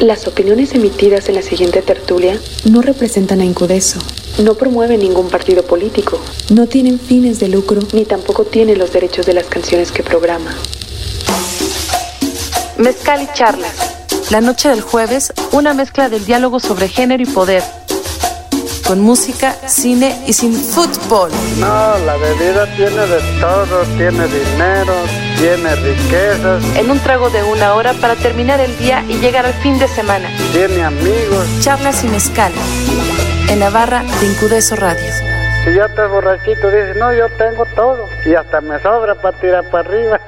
Las opiniones emitidas en la siguiente tertulia no representan a Incudeso. No promueven ningún partido político. No tienen fines de lucro. Ni tampoco tienen los derechos de las canciones que programa. Mezcal y charlas. La noche del jueves, una mezcla del diálogo sobre género y poder con música, cine y sin fútbol. No, la bebida tiene de todo, tiene dinero, tiene riquezas. En un trago de una hora para terminar el día y llegar al fin de semana. Tiene amigos. Charlas sin escala. En Navarra, de Radio. Si ya estás borrachito, dices, no, yo tengo todo. Y hasta me sobra para tirar para arriba.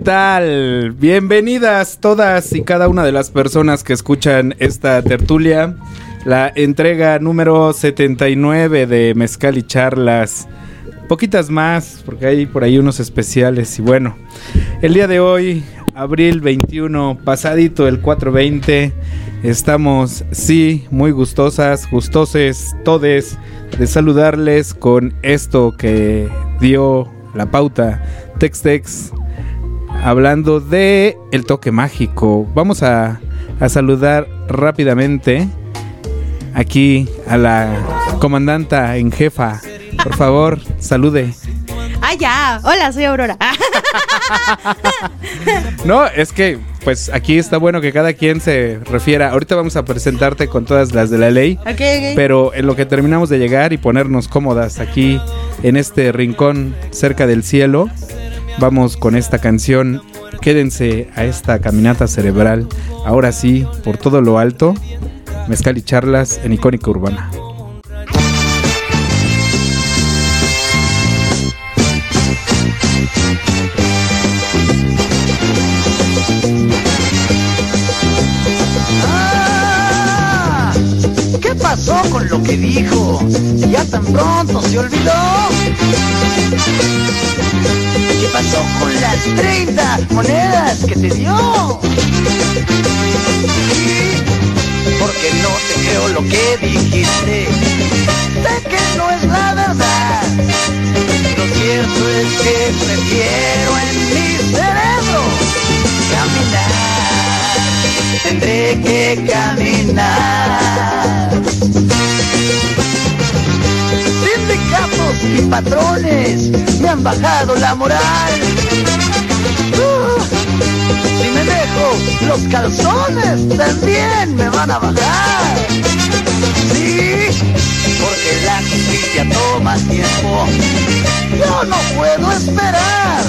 ¿Qué tal? Bienvenidas todas y cada una de las personas que escuchan esta tertulia, la entrega número 79 de Mezcal y Charlas. Poquitas más, porque hay por ahí unos especiales. Y bueno, el día de hoy, abril 21, pasadito el 420, estamos, sí, muy gustosas, gustoses, todes, de saludarles con esto que dio la pauta Tex Tex hablando de el toque mágico. Vamos a, a saludar rápidamente aquí a la comandanta en jefa. Por favor, salude. Ah, ya. Hola, soy Aurora. No, es que pues aquí está bueno que cada quien se refiera. Ahorita vamos a presentarte con todas las de la ley. ok, ok. Pero en lo que terminamos de llegar y ponernos cómodas aquí en este rincón cerca del cielo, vamos con esta canción. Quédense a esta caminata cerebral. Ahora sí, por todo lo alto, mezcal y charlas en icónica urbana. Ah, ¿Qué pasó con lo que dijo? ¿Ya tan pronto se olvidó? ¿Qué pasó con las 30 monedas que te dio? Porque no te creo lo que dijiste. Sé que no es la verdad. Lo cierto es que prefiero en mi cerebro caminar. Tendré que caminar. Y patrones me han bajado la moral. Si me dejo los calzones también me van a bajar. Sí, porque la justicia toma tiempo. Yo no puedo esperar.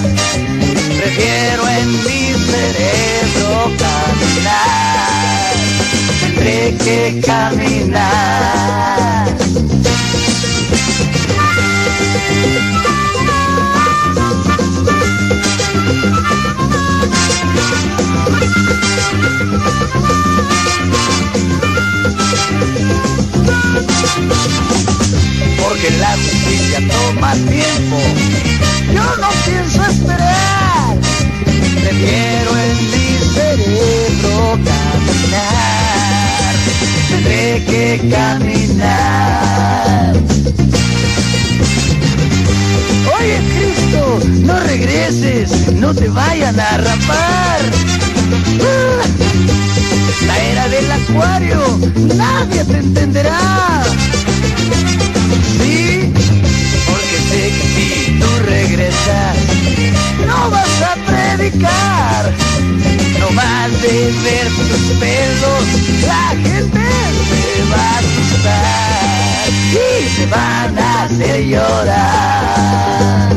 Prefiero en mi cerebro caminar. Tendré que caminar. Porque la justicia toma tiempo. Yo no pienso esperar. Prefiero en mi cerebro caminar. Tendré que caminar. Oye Cristo, no regreses, no te vayan a rapar. Ah, La era del acuario, nadie te entenderá. Sí, porque sé que si tú regresas, no vas a predicar. No vas de ver tus pelos, la gente se va a asustar y te van a hacer llorar.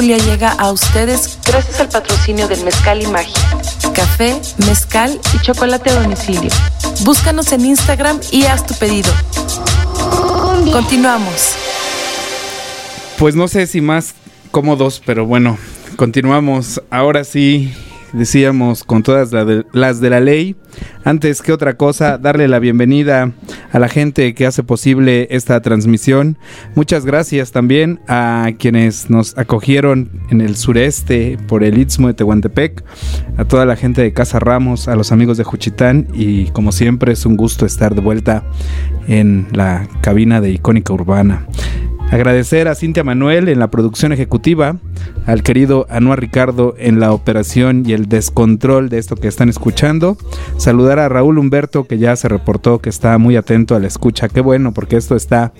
Tertulia llega a ustedes gracias al patrocinio del Mezcal y Magia. Café, mezcal y chocolate a domicilio. Búscanos en Instagram y haz tu pedido. Continuamos. Pues no sé si más cómodos, pero bueno, continuamos. Ahora sí, decíamos con todas las de la ley. Antes que otra cosa, darle la bienvenida a la gente que hace posible esta transmisión. Muchas gracias también a quienes nos acogieron en el sureste por el Istmo de Tehuantepec, a toda la gente de Casa Ramos, a los amigos de Juchitán y como siempre es un gusto estar de vuelta en la cabina de Icónica Urbana. Agradecer a Cintia Manuel en la producción ejecutiva, al querido Anuar Ricardo en la operación y el descontrol de esto que están escuchando. Saludar a Raúl Humberto que ya se reportó que está muy atento a la escucha. Qué bueno porque esto está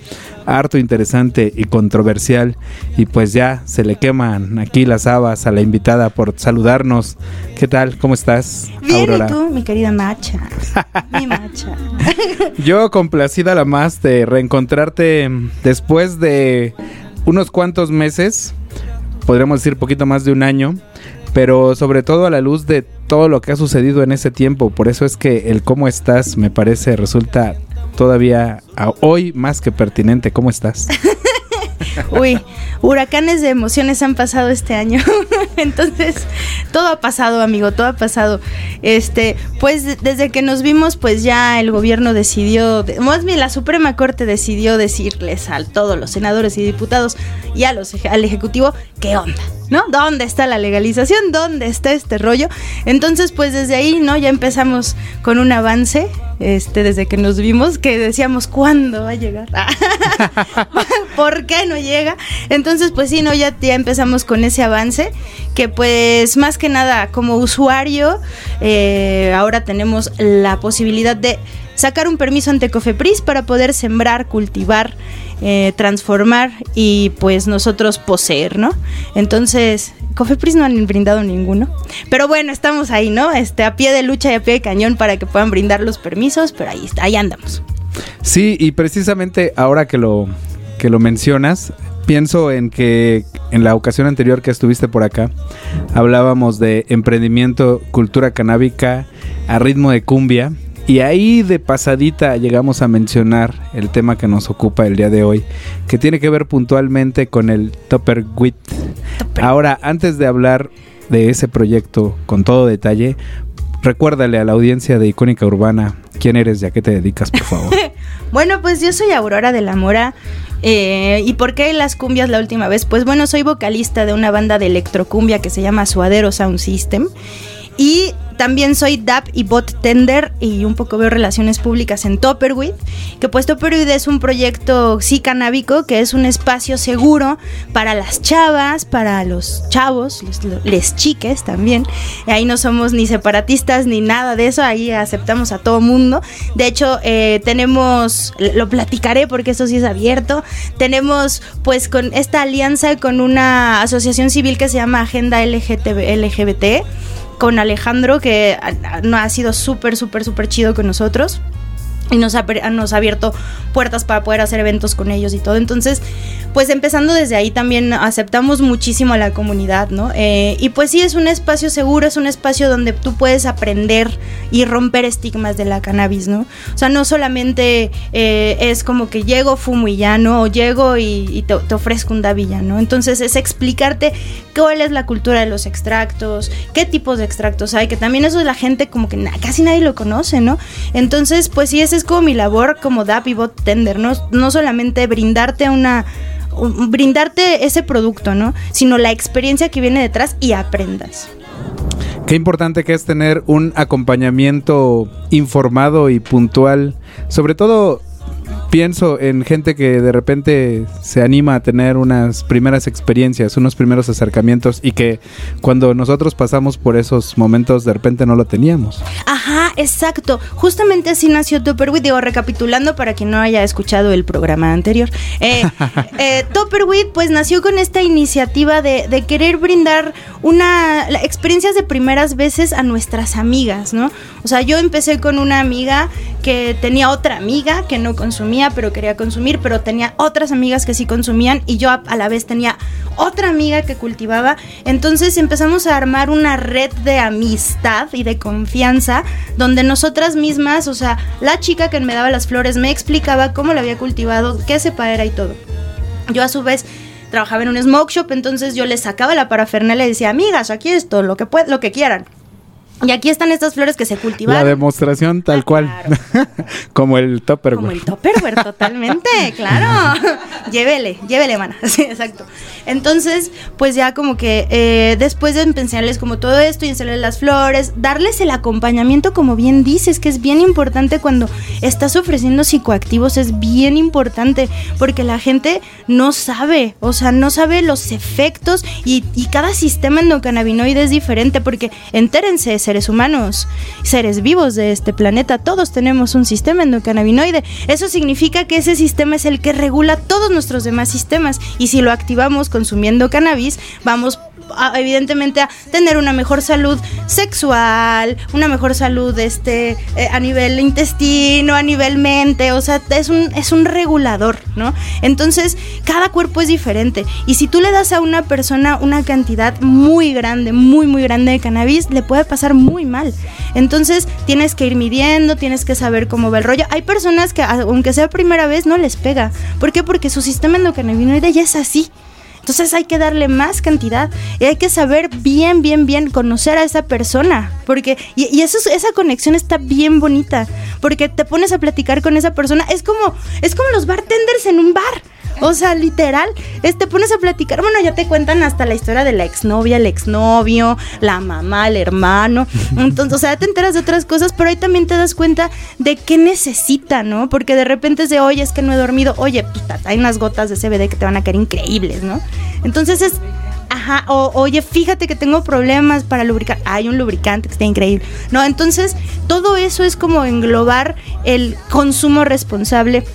harto interesante y controversial y pues ya se le queman aquí las habas a la invitada por saludarnos. ¿Qué tal? ¿Cómo estás? Bien, Aurora? ¿y tú, mi querida macha? mi macha. Yo complacida la más de reencontrarte después de unos cuantos meses, podríamos decir poquito más de un año, pero sobre todo a la luz de todo lo que ha sucedido en ese tiempo. Por eso es que el cómo estás me parece resulta todavía a hoy más que pertinente. ¿Cómo estás? Uy, huracanes de emociones han pasado este año. Entonces, todo ha pasado, amigo, todo ha pasado. Este, pues de- desde que nos vimos, pues ya el gobierno decidió, de- más bien la Suprema Corte decidió decirles a todos los senadores y diputados y a los, al Ejecutivo, ¿qué onda? ¿No? ¿Dónde está la legalización? ¿Dónde está este rollo? Entonces, pues desde ahí, ¿no? Ya empezamos con un avance, este, desde que nos vimos, que decíamos, ¿cuándo va a llegar? ¿Por qué no llega? Entonces, pues sí, no, ya, ya empezamos con ese avance, que pues más que nada como usuario, eh, ahora tenemos la posibilidad de sacar un permiso ante Cofepris para poder sembrar, cultivar, eh, transformar y pues nosotros poseer, ¿no? Entonces, Cofepris no han brindado ninguno. Pero bueno, estamos ahí, ¿no? Este, a pie de lucha y a pie de cañón para que puedan brindar los permisos, pero ahí, está, ahí andamos. Sí, y precisamente ahora que lo, que lo mencionas, pienso en que en la ocasión anterior que estuviste por acá, hablábamos de emprendimiento, cultura canábica a ritmo de cumbia. Y ahí de pasadita llegamos a mencionar el tema que nos ocupa el día de hoy, que tiene que ver puntualmente con el Topper Wit. Ahora, antes de hablar de ese proyecto con todo detalle, recuérdale a la audiencia de Icónica Urbana quién eres y a qué te dedicas, por favor. Bueno, pues yo soy Aurora de la Mora. Eh, ¿Y por qué las cumbias la última vez? Pues bueno, soy vocalista de una banda de electrocumbia que se llama Suadero Sound System. Y también soy DAP y bot tender y un poco veo relaciones públicas en Topperwit, que pues Topperwit es un proyecto sí canábico, que es un espacio seguro para las chavas, para los chavos, les, les chiques también. Ahí no somos ni separatistas ni nada de eso, ahí aceptamos a todo mundo. De hecho, eh, tenemos, lo platicaré porque eso sí es abierto, tenemos pues con esta alianza con una asociación civil que se llama Agenda LGTB LGBT con Alejandro, que ha, ha- no ha sido súper, súper, súper chido con nosotros. Y nos ha, nos ha abierto puertas para poder hacer eventos con ellos y todo. Entonces, pues empezando desde ahí también aceptamos muchísimo a la comunidad, ¿no? Eh, y pues sí, es un espacio seguro, es un espacio donde tú puedes aprender y romper estigmas de la cannabis, ¿no? O sea, no solamente eh, es como que llego, fumo y ya, ¿no? O llego y, te, ofrezco un davilla, ¿no? Entonces es explicarte cuál es la cultura de los extractos, qué tipos de extractos hay, que también eso es la gente como que casi nadie lo conoce, ¿no? Entonces, pues sí, esa es como mi labor como DAP y Bot Tender, ¿no? No solamente brindarte una un- brindarte ese producto, ¿no? Sino la experiencia que viene detrás y aprendas. Qué importante que es tener un acompañamiento informado y puntual. Sobre todo pienso en gente que de repente se anima a tener unas primeras experiencias, unos primeros acercamientos y que cuando nosotros pasamos por esos momentos de repente no lo teníamos. Ajá, exacto. Justamente así nació Topperwit. Digo, recapitulando para quien no haya escuchado el programa anterior. Eh, eh, Topperwit, pues nació con esta iniciativa de, de querer brindar una la- experiencias de primeras veces a nuestras amigas, ¿no? O sea, yo empecé con una amiga que tenía otra amiga que no consumía, pero quería consumir, pero tenía otras amigas que sí consumían y yo a, la vez tenía otra amiga que cultivaba. Entonces empezamos a armar una red de amistad y de confianza donde nosotras mismas, o sea, la chica que me daba las flores me explicaba cómo la había cultivado, qué cepa era y todo. Yo a su vez trabajaba en un smoke shop, entonces yo les sacaba la parafernalia y decía, amigas, aquí esto, lo que, lo que quieran. Y aquí están estas flores que se La cultivaron. demostración tal Ah, cual. Como el topper. Como el Tupperware, totalmente, claro. llévele, llévele, mana. Sí, exacto. Entonces, pues ya como que eh, después de enseñarles como todo esto y enseñarles las flores, darles el acompañamiento, como bien dices, que es bien importante cuando estás ofreciendo psicoactivos, es bien importante, porque la gente no sabe, o sea, no sabe los efectos y, y cada sistema endocannabinoide es diferente, porque entérense, seres humanos, seres vivos de este planeta, todos tenemos un sistema endocannabinoide. Eso significa que ese sistema es el que regula todos nuestros demás sistemas y si lo activamos consumiendo cannabis, vamos evidentemente a tener una mejor salud sexual, una mejor salud este eh, a nivel intestino, a nivel mente, o sea, es un es un regulador, ¿no? Entonces, cada cuerpo es diferente y si tú le das a una persona una cantidad muy grande, muy muy grande de cannabis, le puede pasar muy mal. Entonces, tienes que ir midiendo, tienes que saber cómo va el rollo. Hay personas que aunque sea primera vez no les pega. ¿Por qué? Porque su sistema endocannabinoide ya es así. Entonces hay que darle más cantidad y hay que saber bien, bien, bien conocer a esa persona. Porque, y, y esa conexión está bien bonita. Porque te pones a platicar con esa persona. Es como, es como los bartenders en un bar. O sea, literal, es- te pones a platicar. Bueno, ya te cuentan hasta la historia de la exnovia, el exnovio, la mamá, el hermano. Entonces, o sea, te enteras de otras cosas, pero ahí también te das cuenta de qué necesita, ¿no? Porque de repente es de, oye, es que no he dormido. Oye, pues, hay unas gotas de CBD que te van a caer increíbles, ¿no? Entonces es. Ajá, o oye, fíjate que tengo problemas para lubricar. Hay un lubricante que está increíble. No, entonces todo eso es como englobar el consumo responsable.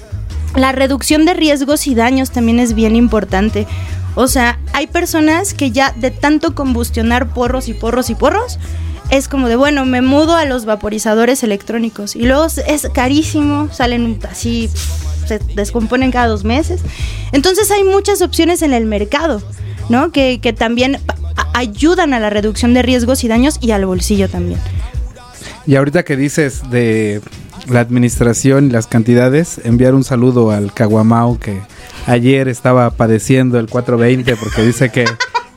La reducción de riesgos y daños también es bien importante. O sea, hay personas que ya de tanto combustionar porros y porros y porros, es como de, bueno, me mudo a los vaporizadores electrónicos. Y luego es carísimo, salen así, se descomponen cada dos meses. Entonces hay muchas opciones en el mercado, ¿no? Que, que también ayudan a la reducción de riesgos y daños y al bolsillo también. Y ahorita que dices de la administración y las cantidades, enviar un saludo al Caguamao que ayer estaba padeciendo el 420 porque dice que,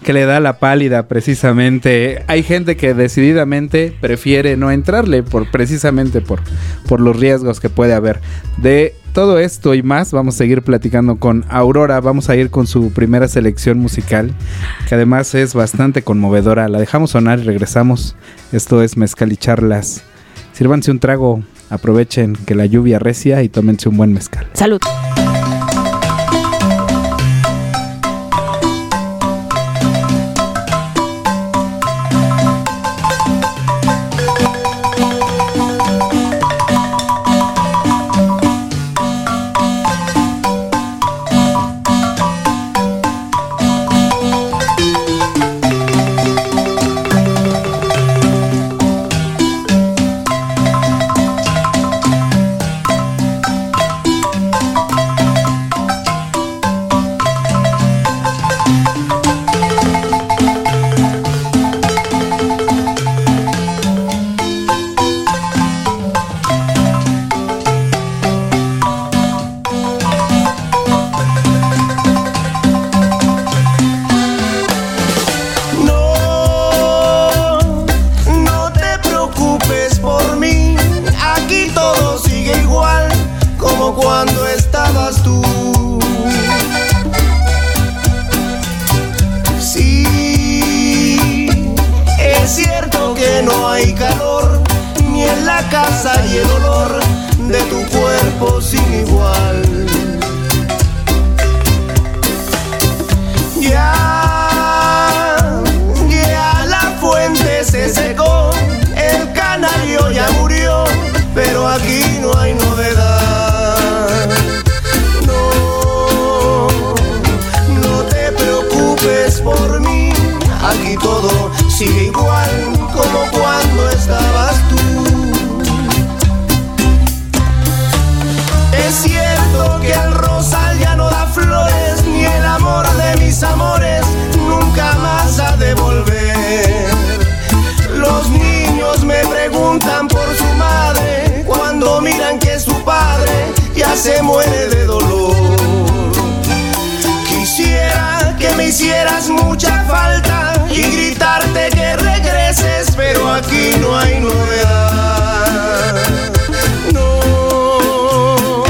que le da la pálida precisamente. Hay gente que decididamente prefiere no entrarle por precisamente por, por los riesgos que puede haber. De todo esto y más vamos a seguir platicando con Aurora. Vamos a ir con su primera selección musical, que además es bastante conmovedora. La dejamos sonar y regresamos. Esto es Mezcal y Charlas. Sírvanse un trago, aprovechen que la lluvia recia y tómense un buen mezcal. Salud. CCC se muere de dolor. Quisiera que me hicieras mucha falta y gritarte que regreses, pero aquí no hay novedad. No,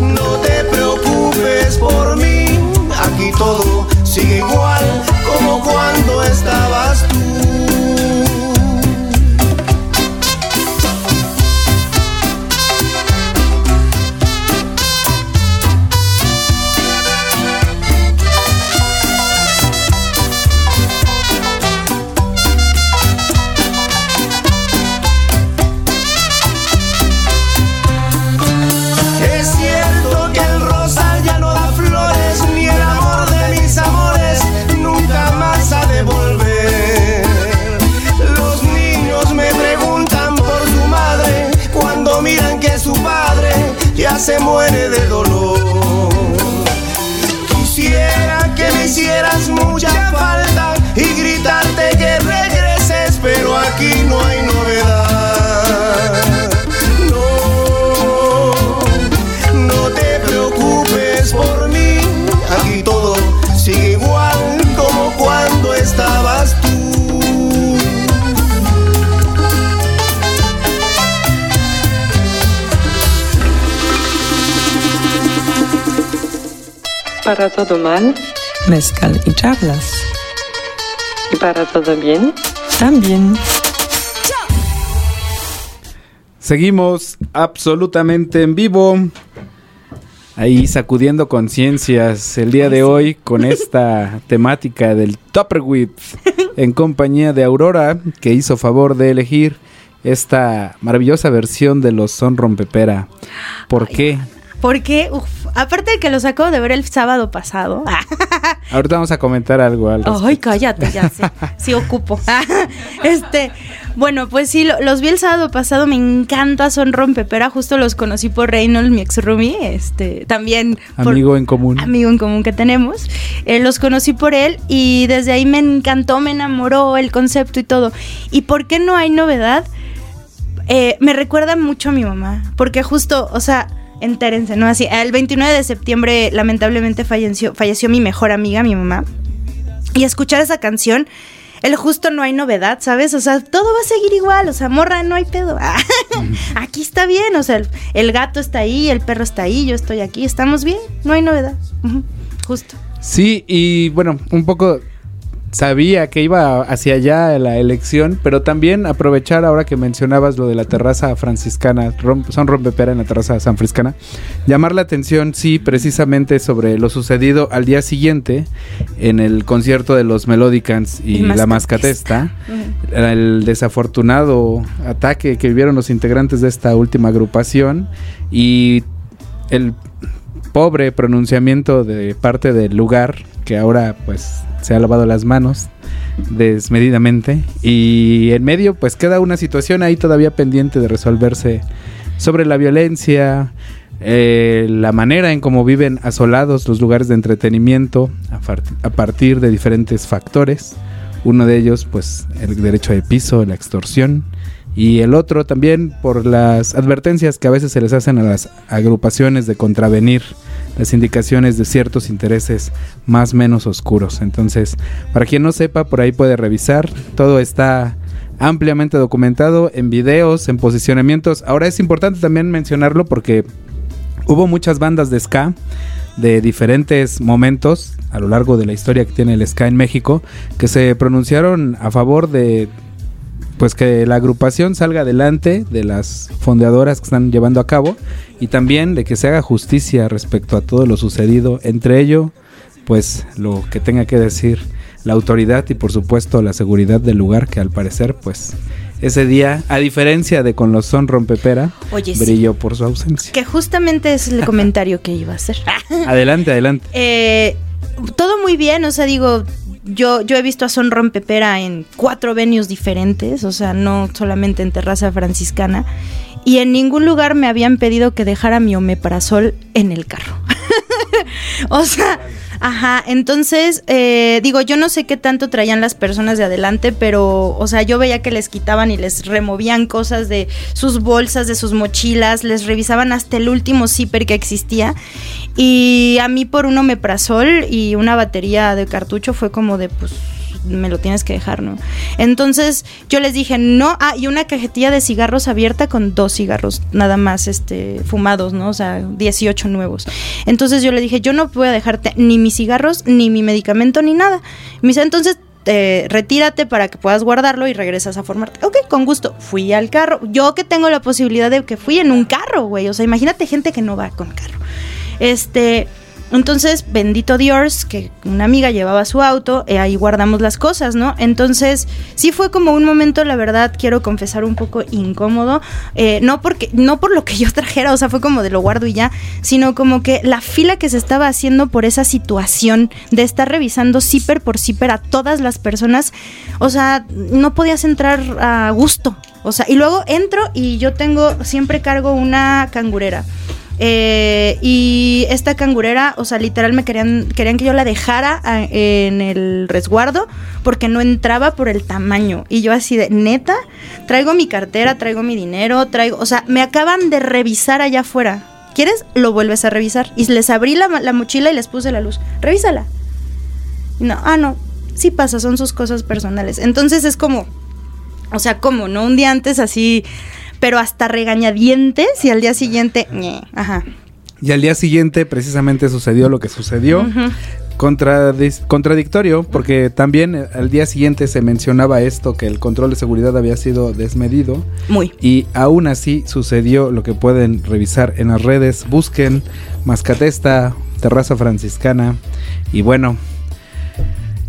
no te preocupes por mí, aquí todo sigue igual como cuando estabas Para todo mal Mezcal y charlas. y para todo bien. También. Seguimos absolutamente en vivo. Ahí sacudiendo conciencias el día de hoy con esta temática del Tupperware en compañía de Aurora que hizo favor de elegir esta maravillosa versión de los Son Rompepera. ¿Por qué? Porque, aparte de que los acabo de ver el sábado pasado. Ahorita vamos a comentar algo al. Ay, cállate, ya sé. Sí ocupo. este, bueno, pues sí, lo- los vi el sábado pasado, me encanta Son Rompepera, justo los conocí por Reynolds, mi ex roomie, este, también por- Amigo en común. amigo en común que tenemos. Eh, los conocí por él y desde ahí me encantó, me enamoró el concepto y todo. ¿Y por qué no hay novedad? Eh, me recuerda mucho a mi mamá, porque justo, o sea, entérense, ¿no? Así, el 29 de septiembre lamentablemente falleció, falleció mi mejor amiga, mi mamá. Y escuchar esa canción, el justo no hay novedad, ¿sabes? O sea, todo va a seguir igual, o sea, morra, no hay pedo. Aquí está bien, o sea, el, el gato está ahí, el perro está ahí, yo estoy aquí, estamos bien, no hay novedad. Justo. Sí, y bueno, un poco sabía que iba hacia allá la elección, pero también aprovechar ahora que mencionabas lo de la terraza franciscana, rom- son rompepera en la terraza sanfriscana, llamar la atención, sí, precisamente sobre lo sucedido al día siguiente en el concierto de los Melodicans y la Mascates. Mascatesta, el desafortunado ataque que vivieron los integrantes de esta última agrupación y el pobre pronunciamiento de parte del lugar que ahora pues se ha lavado las manos desmedidamente. Y en medio pues queda una situación ahí todavía pendiente de resolverse sobre la violencia eh, la manera en cómo viven asolados los lugares de entretenimiento a, a partir de diferentes factores. Uno de ellos pues el derecho de piso la extorsión. Y el otro también por las advertencias que a veces se les hacen a las agrupaciones de contravenir las indicaciones de ciertos intereses más menos oscuros. Entonces, para quien no sepa, por ahí puede revisar. Todo está ampliamente documentado en videos, en posicionamientos. Ahora es importante también mencionarlo porque hubo muchas bandas de ska de diferentes momentos a lo largo de la historia que tiene el ska en México que se pronunciaron a favor de pues que la agrupación salga adelante de las fondeadoras que están llevando a cabo y también de que se haga justicia respecto a todo lo sucedido, entre ello, pues lo que tenga que decir la autoridad y por supuesto la seguridad del lugar que al parecer pues ese día, a diferencia de con los son rompepera, Oye, sí. brilló por su ausencia. Que justamente es el comentario que iba a hacer. Adelante, adelante. Eh, todo muy bien, o sea, digo, yo, yo he visto a Son Rompepera en cuatro venues diferentes, o sea, no solamente en Terraza Franciscana, y en ningún lugar me habían pedido que dejara mi omeprazol en el carro. o sea, ajá, entonces, eh, digo, yo no sé qué tanto traían las personas de adelante, pero, o sea, yo veía que les quitaban y les removían cosas de sus bolsas, de sus mochilas, les revisaban hasta el último zipper que existía. Y a mí por un omeprazol y una batería de cartucho fue como de, pues, me lo tienes que dejar, ¿no? Entonces yo les dije, no, ah, y una cajetilla de cigarros abierta con dos cigarros nada más este, fumados, ¿no? O sea, 18 nuevos. Entonces yo le dije, yo no voy a dejarte ni mis cigarros, ni mi medicamento, ni nada. Me dice, entonces eh, retírate para que puedas guardarlo y regresas a formarte. Ok, con gusto. Fui al carro. Yo que tengo la posibilidad de que fui en un carro, güey. O sea, imagínate gente que no va con carro. Este, entonces, bendito Dios, que una amiga llevaba su auto, eh, ahí guardamos las cosas, ¿no? Entonces, sí fue como un momento, la verdad, quiero confesar, un poco incómodo. eh, no porque, no por lo que yo trajera, o sea, fue como de lo guardo y ya, sino como que la fila que se estaba haciendo por esa situación de estar revisando zipper por zipper a todas las personas, o sea, no podías entrar a gusto. O sea, y luego entro y yo tengo, siempre cargo una cangurera. Eh, y esta cangurera, o sea, literal me querían, querían que yo la dejara a- en el resguardo porque no entraba por el tamaño. Y yo así de, neta, traigo mi cartera, traigo mi dinero, traigo, o sea, me acaban de revisar allá afuera. ¿Quieres? Lo vuelves a revisar. Y les abrí la, la mochila y les puse la luz. Revísala. No, ah, no, sí pasa, son sus cosas personales. Entonces es como, o sea, como, ¿no? Un día antes así, pero hasta regañadientes y al día siguiente, ñe, ajá. Y al día siguiente precisamente sucedió lo que sucedió. Contradis- contradictorio, porque también eh, al día siguiente se mencionaba esto, que el control de seguridad había sido desmedido. Muy. Y aún así sucedió lo que pueden revisar en las redes. Busquen Mascatesta, Terraza Franciscana. Y bueno,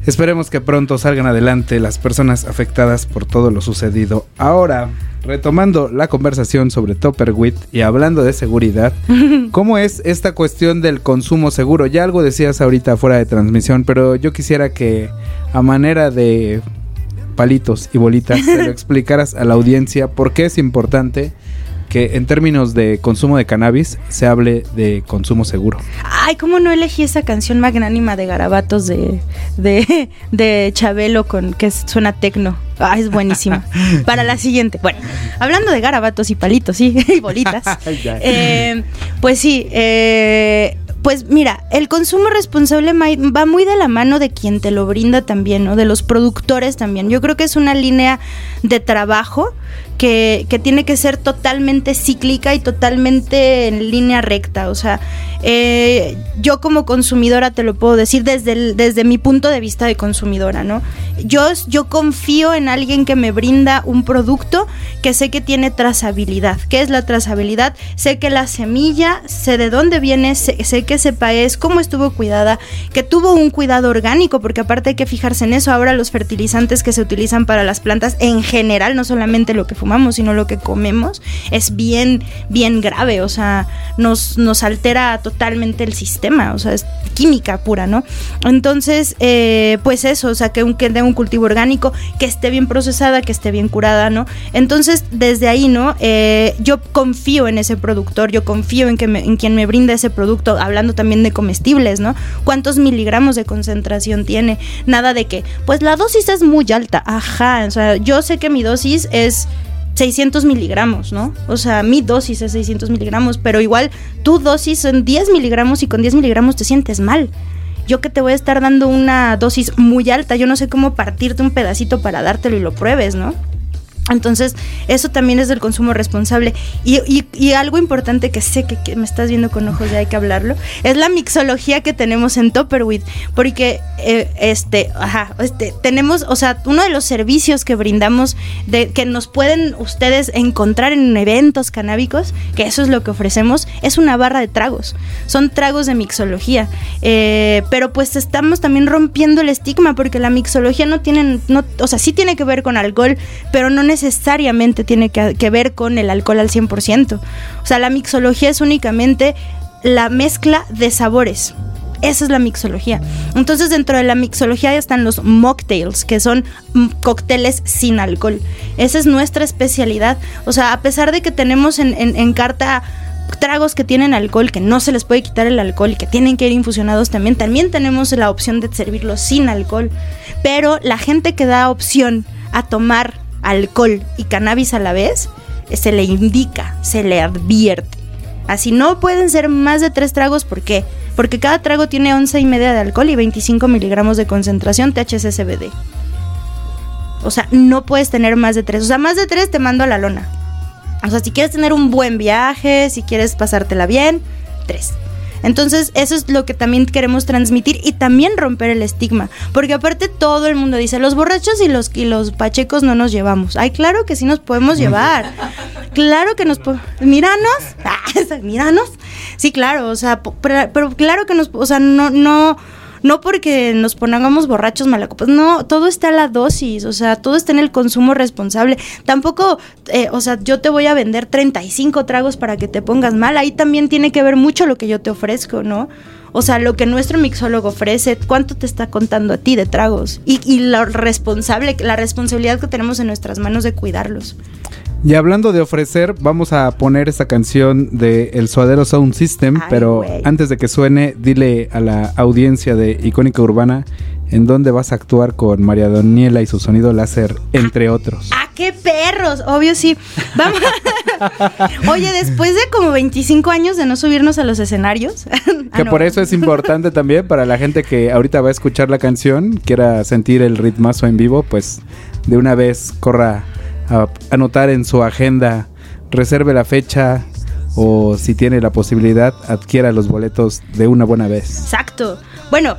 esperemos que pronto salgan adelante las personas afectadas por todo lo sucedido. Ahora, retomando la conversación sobre Topperwit y hablando de seguridad, ¿cómo es esta cuestión del consumo seguro? Ya algo decías ahorita fuera de transmisión, pero yo quisiera que a manera de palitos y bolitas se lo explicaras a la audiencia por qué es importante que en términos de consumo de cannabis se hable de consumo seguro. Ay, ¿cómo no elegí esa canción magnánima de garabatos de, de, de Chabelo con que suena tecno? Ah, es buenísima. Para la siguiente. Bueno, hablando de garabatos y palitos, sí, y bolitas. Eh, pues sí, eh, pues mira, el consumo responsable va muy de la mano de quien te lo brinda también, ¿no? De los productores también. Yo creo que es una línea de trabajo que, que tiene que ser totalmente cíclica y totalmente en línea recta. O sea, eh, yo como consumidora te lo puedo decir desde, el- desde mi punto de vista de consumidora, ¿no? Yo, yo confío en alguien que me brinda un producto que sé que tiene trazabilidad. ¿Qué es la trazabilidad? Sé que la semilla, sé de dónde viene, sé, sé que sepa es, cómo estuvo cuidada, que tuvo un cuidado orgánico, porque aparte hay que fijarse en eso. Ahora los fertilizantes que se utilizan para las plantas en general, no solamente lo que sino lo que comemos, es bien, bien grave. O sea, nos, nos altera totalmente el sistema. O sea, es química pura, ¿no? Entonces, eh, pues eso, o sea, que, un, que tenga un cultivo orgánico, que esté bien procesada, que esté bien curada, ¿no? Entonces, desde ahí, ¿no? Eh, yo confío en ese productor, yo confío en, que en quien me brinda ese producto, hablando también de comestibles, ¿no? ¿Cuántos miligramos de concentración tiene? Nada de que, pues la dosis es muy alta, ajá, o sea, yo sé que mi dosis es 600 miligramos, ¿no? O sea, mi dosis es 600 miligramos, pero igual tu dosis son 10 miligramos y con 10 miligramos te sientes mal. Yo que te voy a estar dando una dosis muy alta, yo no sé cómo partirte un pedacito para dártelo y lo pruebes, ¿no? Entonces, eso también es del consumo responsable. Y, y- algo importante que sé que, me estás viendo con ojos ya hay que hablarlo, es la mixología que tenemos en Topperwit. Porque, eh, este, ajá, este, tenemos, o sea, uno de los servicios que brindamos, de, que nos pueden ustedes encontrar en eventos canábicos, que eso es lo que ofrecemos, es una barra de tragos. Son tragos de mixología. Eh, pero pues estamos también rompiendo el estigma, porque la mixología no tiene, no, o sea, sí tiene que ver con alcohol, pero no tiene que, ver con el alcohol al 100%. O sea, la mixología es únicamente la mezcla de sabores. Esa es la mixología. Entonces, dentro de la mixología están los mocktails, que son cócteles sin alcohol. Esa es nuestra especialidad. O sea, a pesar de que tenemos en, en- en carta tragos que tienen alcohol, que no se les puede quitar el alcohol y que tienen que ir infusionados también, también tenemos la opción de servirlos sin alcohol. Pero la gente que da opción a tomar alcohol y cannabis a la vez, eh, se le indica, se le advierte. Así no pueden ser más de tres tragos, ¿por qué? Porque cada trago tiene once y media de alcohol y 25 miligramos de concentración THC-CBD. O sea, no puedes tener más de tres. O sea, más de tres te mando a la lona. O sea, si quieres tener un buen viaje, si quieres pasártela bien, tres. Entonces, eso es lo que también queremos transmitir y también romper el estigma. Porque aparte todo el mundo dice, los borrachos y los, y los pachecos no nos llevamos. Ay, claro que sí nos podemos llevar. Claro que nos podemos... Míranos. Ah, míranos. Sí, claro, o sea, pero, pero claro que nos... O sea, no... no no porque nos pongamos borrachos malacopas, no, todo está a la dosis, o sea, todo está en el consumo responsable. Tampoco, eh, o sea, yo te voy a vender 35 tragos para que te pongas mal, ahí también tiene que ver mucho lo que yo te ofrezco, ¿no? O sea, lo que nuestro mixólogo ofrece, cuánto te está contando a ti de tragos y, y lo responsable, la responsabilidad que tenemos en nuestras manos de cuidarlos. Y hablando de ofrecer, vamos a poner esta canción de El Suadero Sound System, Ay, pero antes de que suene, dile a la audiencia de Icónica Urbana en dónde vas a actuar con María Daniela y su sonido láser, entre otros. ¡Ah, qué perros! Obvio sí. Vamos. Oye, después de como 25 años de no subirnos a los escenarios. Ah, Que no. por eso es importante también para la gente que ahorita va a escuchar la canción, quiera sentir el ritmazo en vivo, pues de una vez corra anotar en su agenda, reserve la fecha o si tiene la posibilidad, adquiera los boletos de una buena vez. Exacto. Bueno,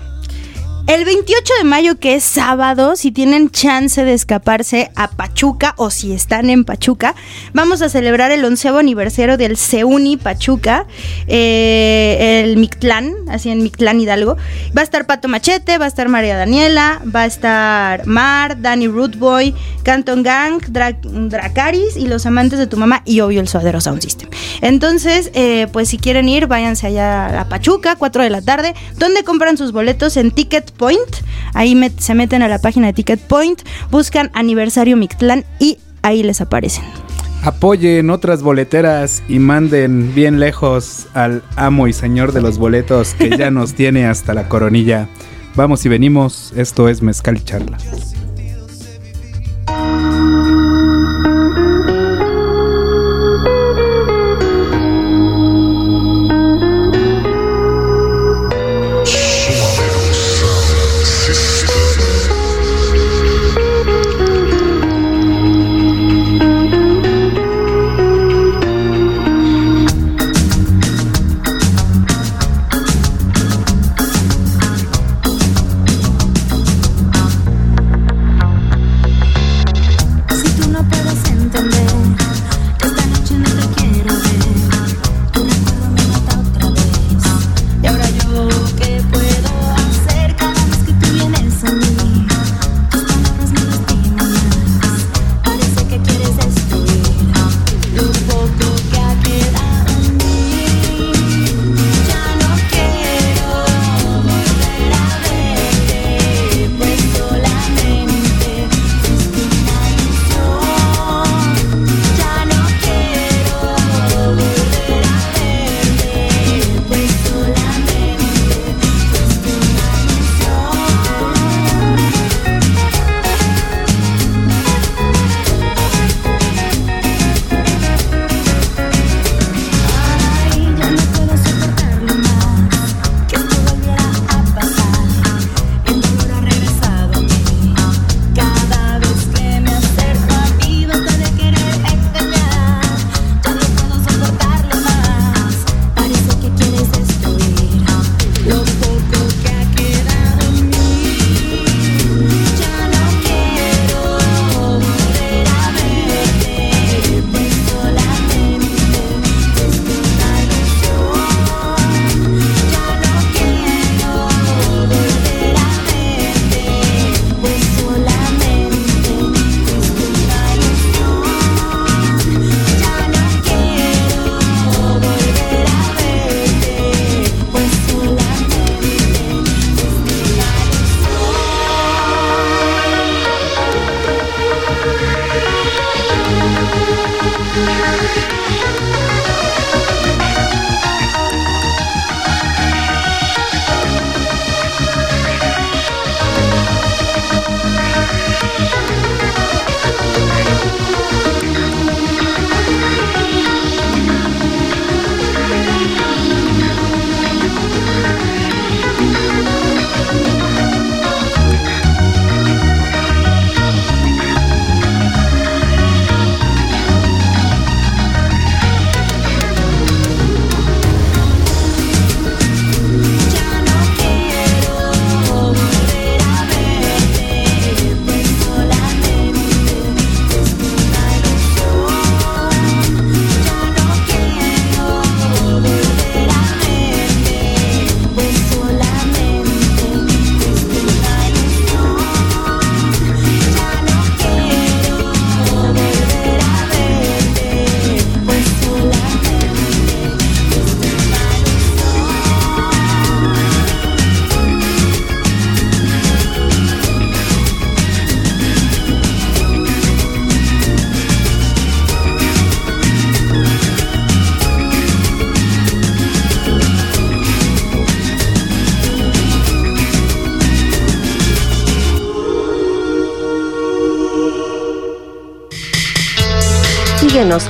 el 28 de mayo, que es sábado, si tienen chance de escaparse a Pachuca o si están en Pachuca, vamos a celebrar el onceavo aniversario del Seuni Pachuca, eh, el Mictlán, así en Mictlán Hidalgo. Va a estar Pato Machete, va a estar María Daniela, va a estar Mar, Danny Rootboy, Canton Gang, Dra- Dracaris y los amantes de tu mamá y obvio el Suadero Sound System. Entonces, eh, pues si quieren ir, váyanse allá a Pachuca, 4 de la tarde, donde compran sus boletos en Ticket Point. Ahí se meten a la página de Ticket Point, buscan aniversario Mictlán y ahí les aparecen. Apoyen otras boleteras y manden bien lejos al amo y señor de los boletos que ya nos tiene hasta la coronilla. Vamos y venimos, esto es Mezcal Charla.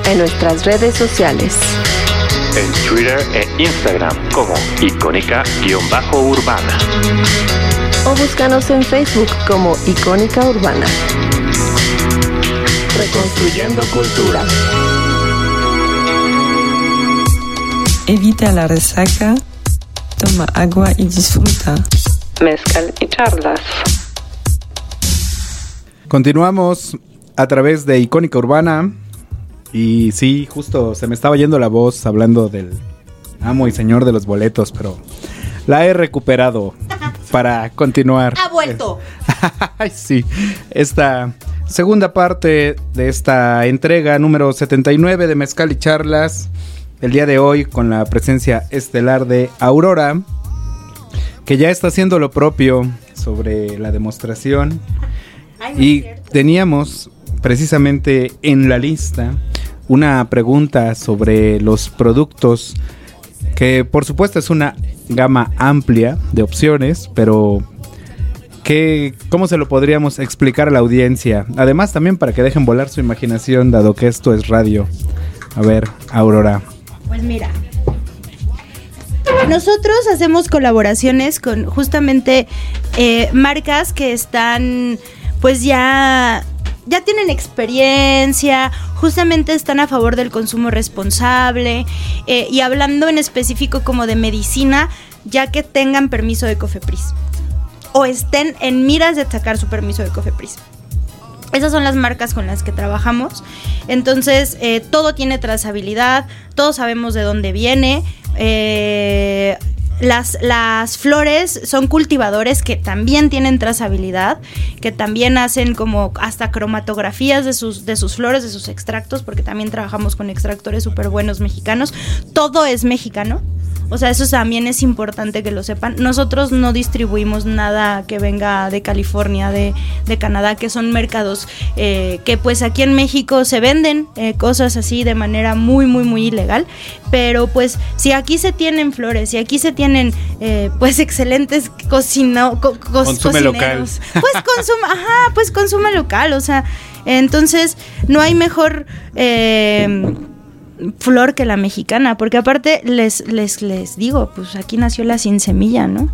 En nuestras redes sociales. En Twitter e Instagram como icónica-urbana. O búscanos en Facebook como Icónica Urbana. Reconstruyendo cultura. Evita la resaca, toma agua y disfruta. Mezcal y charlas. Continuamos a través de Icónica Urbana. Y sí, justo se me estaba yendo la voz hablando del amo y señor de los boletos, pero la he recuperado para continuar. Ha vuelto. Ay, sí. Esta segunda parte de esta entrega número 79 de Mezcal y Charlas. El día de hoy con la presencia estelar de Aurora, que ya está haciendo lo propio sobre la demostración. y teníamos precisamente en la lista una pregunta sobre los productos que por supuesto es una gama amplia de opciones, pero ¿qué, ¿cómo se lo podríamos explicar a la audiencia? Además también para que dejen volar su imaginación, dado que esto es radio. A ver, Aurora. Pues mira. Nosotros hacemos colaboraciones con justamente eh, marcas que están pues ya ya tienen experiencia, justamente están a favor del consumo responsable eh, y hablando en específico como de medicina, ya que tengan permiso de COFEPRIS o estén en miras de sacar su permiso de COFEPRIS. Esas son las marcas con las que trabajamos. Entonces, eh, todo tiene trazabilidad, todos sabemos de dónde viene. eh, las, las flores son cultivadores que también tienen trazabilidad, que también hacen como hasta cromatografías de sus, de sus flores, de sus extractos, porque también trabajamos con extractores súper buenos mexicanos. Todo es mexicano. O sea, eso también es importante que lo sepan. Nosotros no distribuimos nada que venga de California, de, de Canadá, que son mercados eh, que pues aquí en México se venden eh, cosas así de manera muy, muy, muy ilegal. Pero pues si aquí se tienen flores, si aquí se tienen eh, pues excelentes cocina, co- co- Consume local. pues consuma, ajá, pues consume local. O sea, entonces no hay mejor... flor que la mexicana, porque aparte les, les, les digo, pues aquí nació la sin semilla, ¿no?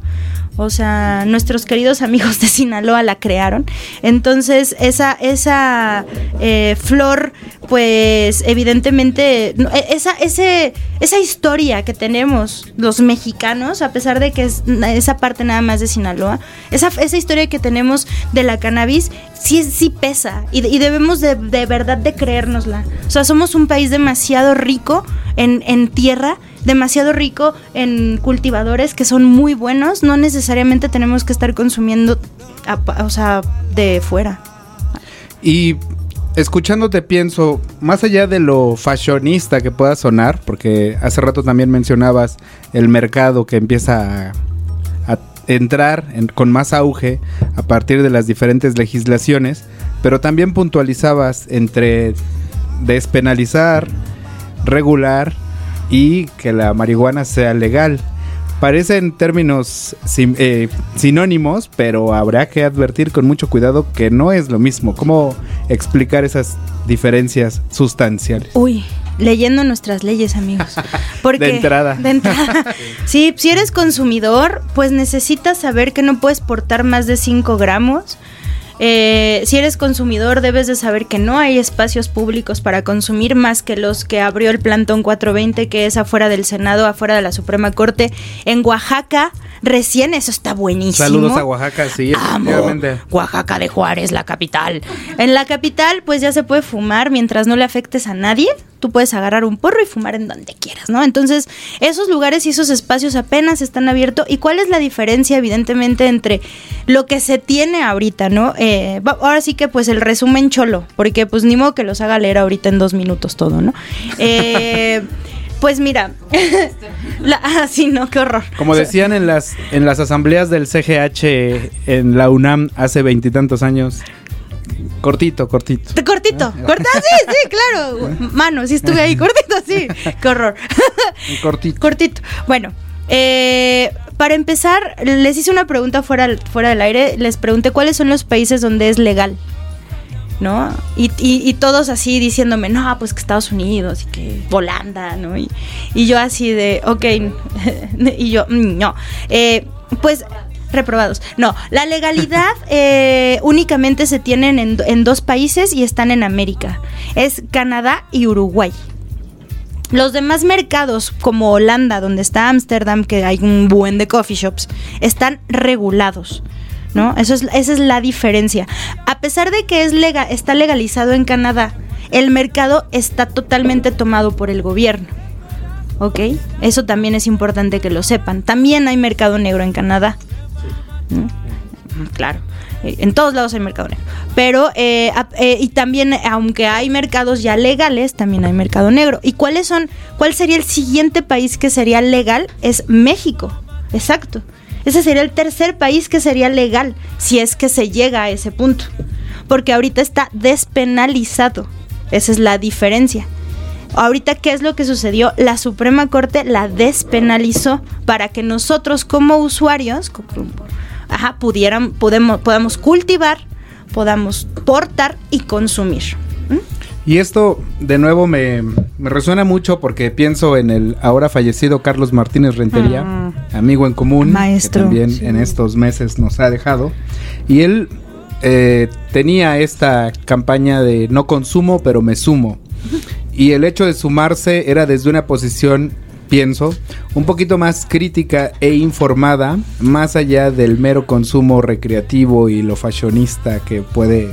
O sea, nuestros queridos amigos de Sinaloa la crearon. Entonces, esa, esa eh, flor, pues evidentemente, e- esa, esa historia que tenemos los mexicanos, a pesar de que es esa parte nada más de Sinaloa, esa, esa historia que tenemos de la cannabis, sí, sí pesa y, y debemos de, de verdad de creérnosla. O sea, somos un país demasiado rico en, en tierra, demasiado rico en cultivadores que son muy buenos, no necesariamente tenemos que estar consumiendo, o sea, de fuera. Y escuchándote pienso, más allá de lo fashionista que pueda sonar, porque hace rato también mencionabas el mercado que empieza a, a entrar en- con más auge a partir de las diferentes legislaciones, pero también puntualizabas entre despenalizar, regular y que la marihuana sea legal. Parecen términos sim- eh, sinónimos, pero habrá que advertir con mucho cuidado que no es lo mismo. ¿Cómo explicar esas diferencias sustanciales? Uy, leyendo nuestras leyes, amigos. Porque, De entrada. de entrada. Sí, si eres consumidor, pues necesitas saber que no puedes portar más de 5 gramos. Eh, si eres consumidor, debes de saber que no hay espacios públicos para consumir más que los que abrió el plantón 420, que es afuera del Senado, afuera de la Suprema Corte, en Oaxaca. Recién, eso está buenísimo. Saludos a Oaxaca, sí, Amo. efectivamente. Oaxaca de Juárez, la capital. En la capital, pues ya se puede fumar mientras no le afectes a nadie. Tú puedes agarrar un porro y fumar en donde quieras, ¿no? Entonces, esos lugares y esos espacios apenas están abiertos. ¿Y cuál es la diferencia, evidentemente, entre lo que se tiene ahorita, ¿no? Eh, ahora sí que, pues, el resumen cholo, porque, pues, ni modo que los haga leer ahorita en dos minutos todo, ¿no? Eh, pues mira, la, ah, sí, no, qué horror. Como decían en las, en las asambleas del CGH en la UNAM hace veintitantos años. Cortito, cortito. Cortito, cortito, sí, sí, claro. Mano, sí estuve ahí, cortito, sí. Qué horror. Cortito. Cortito. Bueno, eh, para empezar, les hice una pregunta fuera, fuera del aire. Les pregunté cuáles son los países donde es legal. ¿no? Y, y- y todos así diciéndome, no, pues que Estados Unidos y que Holanda, ¿no? Y, y yo así de, ok, y yo, "Mm, no. Eh, pues reprobados. No, la legalidad eh, únicamente se tienen en, en dos países y están en América. Es Canadá y Uruguay. Los demás mercados, como Holanda, donde está Ámsterdam, que hay un buen de coffee shops, están regulados. ¿No? Eso es, esa es la diferencia. A pesar de que es lega- está legalizado en Canadá, el mercado está totalmente tomado por el gobierno. ¿Ok? Eso también es importante que lo sepan. También hay mercado negro en Canadá. Claro. Eh, En todos lados hay mercado negro. Pero, eh, eh, y también, aunque hay mercados ya legales, también hay mercado negro. ¿Y cuáles son? ¿Cuál sería el siguiente país que sería legal? Es México. Exacto. Ese sería el tercer país que sería legal, si es que se llega a ese punto. Porque ahorita está despenalizado. Esa es la diferencia. Ahorita, ¿qué es lo que sucedió? La Suprema Corte la despenalizó para que nosotros como usuarios ajá, pudieran, podemos, podamos cultivar, podamos portar y consumir. Y esto, de nuevo, me, me resuena mucho porque pienso en el ahora fallecido Carlos Martínez Rentería, Ah. amigo en común, Maestro, que también sí. en estos meses nos ha dejado. Y él eh, tenía esta campaña de no consumo, pero me sumo. Y el hecho de sumarse era desde una posición, pienso, un poquito más crítica e informada, más allá del mero consumo recreativo y lo fashionista que puede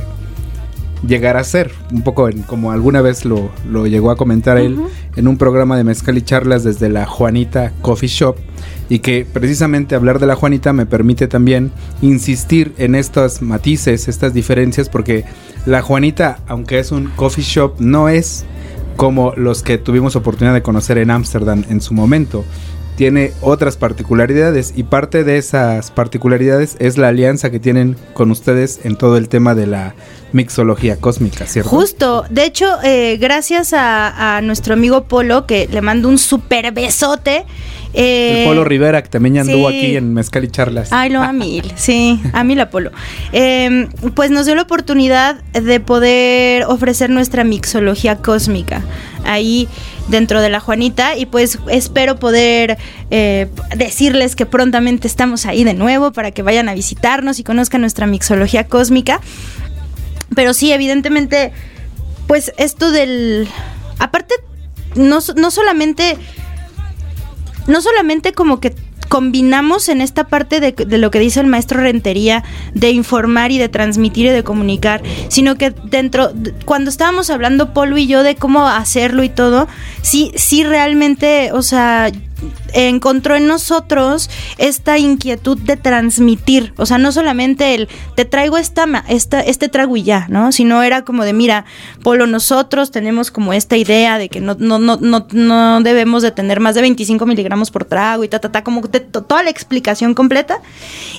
llegar a ser. Un poco en- como alguna vez lo, lo llegó a comentar él en un programa de Mezcal y Charlas desde la Juanita Coffee Shop. Y que precisamente hablar de la Juanita me permite también insistir en estos matices, estas diferencias, porque la Juanita, aunque es un coffee shop, no es como los que tuvimos oportunidad de conocer en Ámsterdam en su momento. Tiene otras particularidades y parte de esas particularidades es la alianza que tienen con ustedes en todo el tema de la mixología cósmica, ¿cierto? Justo, de hecho, eh, gracias a, a nuestro amigo Polo, que le mando un super besote. Eh, el Polo Rivera, que también anduvo sí. aquí en Mezcal y Charlas. Ay, lo a mil, sí, a mí la Polo. Eh, pues nos dio la oportunidad de poder ofrecer nuestra mixología cósmica ahí dentro de la Juanita y pues espero poder eh, decirles que prontamente estamos ahí de nuevo para que vayan a visitarnos y conozcan nuestra mixología cósmica. Pero sí, evidentemente, pues esto del... Aparte, no, no solamente no solamente como que combinamos en esta parte de, de lo que dice el maestro Rentería, de informar y de transmitir y de comunicar, sino que dentro, cuando estábamos hablando Polo y yo de cómo hacerlo y todo, sí, sí realmente, o sea, encontró en nosotros esta inquietud de transmitir, o sea, no solamente el te traigo esta, esta este trago y ya, ¿no? Sino era como de mira, Polo, nosotros tenemos como esta idea de que no, no, no, no, no debemos de tener más de 25 miligramos por trago y ta, ta, ta, como de to- toda la explicación completa.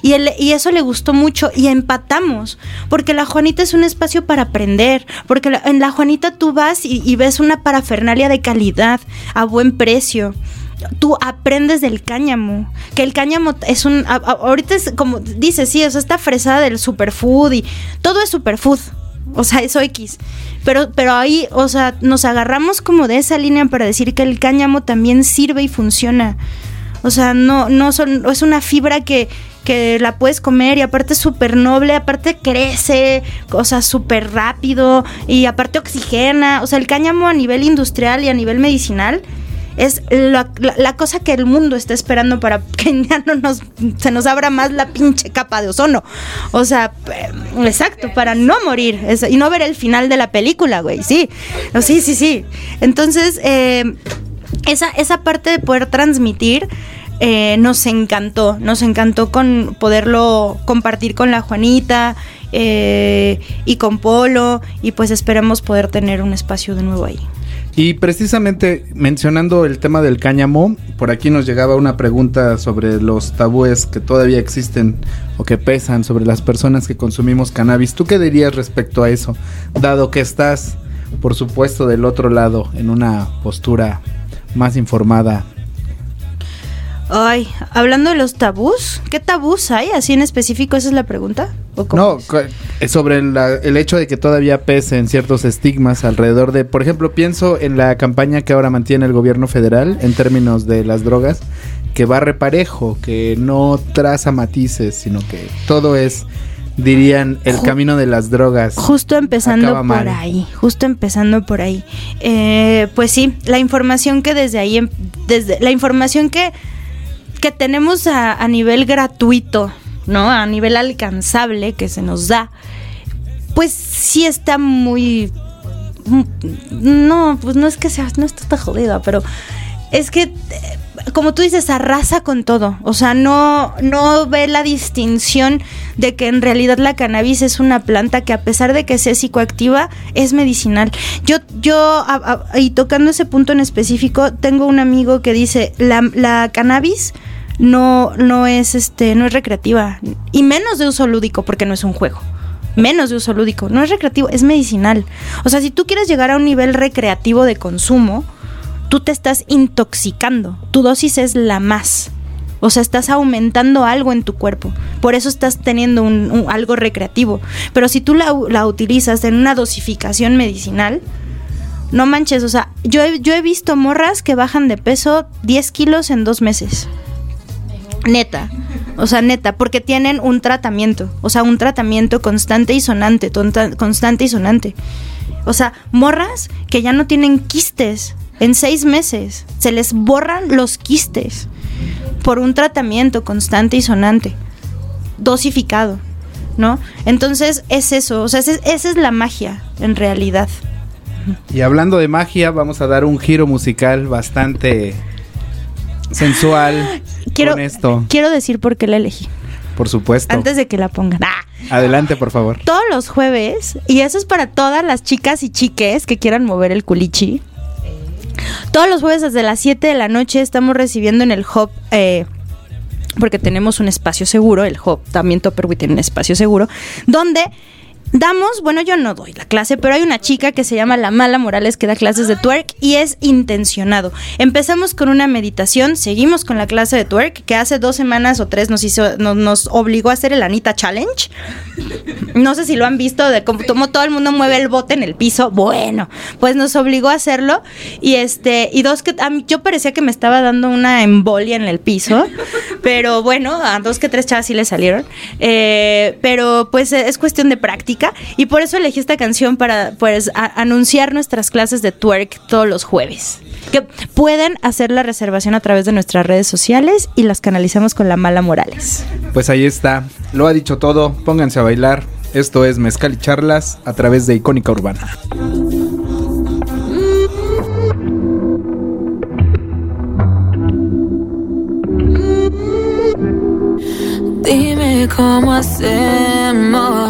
Y, y eso le gustó mucho y empatamos, porque la Juanita es un espacio para aprender, porque la- en la Juanita tú vas y ves una parafernalia de calidad, a buen precio tú aprendes del cáñamo. Que el cáñamo es un. ahorita es como dice, sí, o sea, esta fresada del superfood y todo es superfood. O sea, eso X. Pero, pero ahí, o sea, nos agarramos como de esa línea para decir que el cáñamo también sirve y funciona. O sea, no, no son, es una fibra que, que la puedes comer y aparte es súper noble, aparte crece, o sea, súper rápido y aparte oxigena. O sea, el cáñamo a nivel industrial y a nivel medicinal es la, la- cosa que el mundo está esperando para que ya no nos, se nos abra más la pinche capa de ozono. O sea, exacto, para no morir y no ver el final de la película, güey, sí. Sí, sí, sí. Entonces, eh, esa, esa parte de poder transmitir eh, nos encantó, nos encantó con poderlo compartir con la Juanita eh, y con Polo y pues esperemos poder tener un espacio de nuevo ahí. Y precisamente mencionando el tema del cáñamo, por aquí nos llegaba una pregunta sobre los tabúes que todavía existen o que pesan sobre las personas que consumimos cannabis. ¿Tú qué dirías respecto a eso? Dado que estás, por supuesto, del otro lado, en una postura más informada. Ay, hablando de los tabús, ¿qué tabús hay así en específico? Esa es la pregunta. ¿O cómo No, es? eh, sobre la- el hecho de que todavía pesen ciertos estigmas alrededor de, por ejemplo, pienso en la campaña que ahora mantiene el gobierno federal en términos de las drogas, que va reparejo, que no traza matices, sino que todo es, dirían, el Ju- camino de las drogas. Justo empezando por mal. ahí, justo empezando por ahí. Eh, pues sí, la información que desde ahí, em- desde la información que, que tenemos a, a nivel gratuito, ¿no? A nivel alcanzable que se nos da, pues sí está muy... No, pues no es que sea, no está tan jodida, pero es que, eh, como tú dices, arrasa con todo. O sea, no, no ve la distinción de que en realidad la cannabis es una planta que a pesar de que sea psicoactiva, es medicinal. Yo, yo, y tocando ese punto en específico, tengo un amigo que dice, la, la cannabis no, no es este, no es recreativa. Y menos de uso lúdico, porque no es un juego menos de uso lúdico. No es recreativo, es medicinal. O sea, si tú quieres llegar a un nivel recreativo de consumo, tú te estás intoxicando. Tu dosis es la más. O sea, estás aumentando algo en tu cuerpo. Por eso estás teniendo un, algo recreativo. Pero si tú la, la utilizas en una dosificación medicinal, no manches. O sea, yo he, yo he visto morras que bajan de peso 10 kilos en dos meses. Neta. O sea, neta, porque tienen un tratamiento. O sea, un tratamiento constante y sonante. constante y sonante. O sea, morras que ya no tienen quistes en seis meses. Se les borran los quistes por un tratamiento constante y sonante. Dosificado. ¿No? Entonces es eso. O sea, esa es la magia, en realidad. Y hablando de magia, vamos a dar un giro musical bastante sensual Quiero, con esto, quiero decir por qué la elegí. por supuesto. Antes de que la pongan. ¡Ah! Adelante, por favor. todos los jueves, y eso es para todas las chicas y chiques que quieran mover el culichi. Todos los jueves desde las 7 de la noche estamos recibiendo en el Hub, eh, porque tenemos un espacio seguro, el Hub también Topperware tiene un espacio seguro, donde damos, bueno, yo no doy la clase, pero hay una chica que se llama La Mala Morales que da clases de twerk y es intencionado. Empezamos con una meditación, seguimos con la clase de twerk, que hace dos semanas o tres nos hizo, nos, nos obligó a hacer el Anita Challenge. No sé si lo han visto de cómo, todo el mundo mueve el bote en el piso. Bueno, pues nos obligó a hacerlo. Y este, y dos que a mí- yo parecía que me estaba dando una embolia en el piso. Pero bueno, a dos que tres chavas sí le salieron. Eh, pero pues es cuestión de práctica. Y por eso elegí esta canción para pues a- anunciar nuestras clases de twerk todos los jueves. Que pueden hacer la reservación a través de nuestras redes sociales y las canalizamos con la mala Morales. Pues ahí está, lo ha dicho todo, pónganse a bailar. Esto es Mezcal y Charlas a través de Icónica Urbana. Dime cómo hacemos.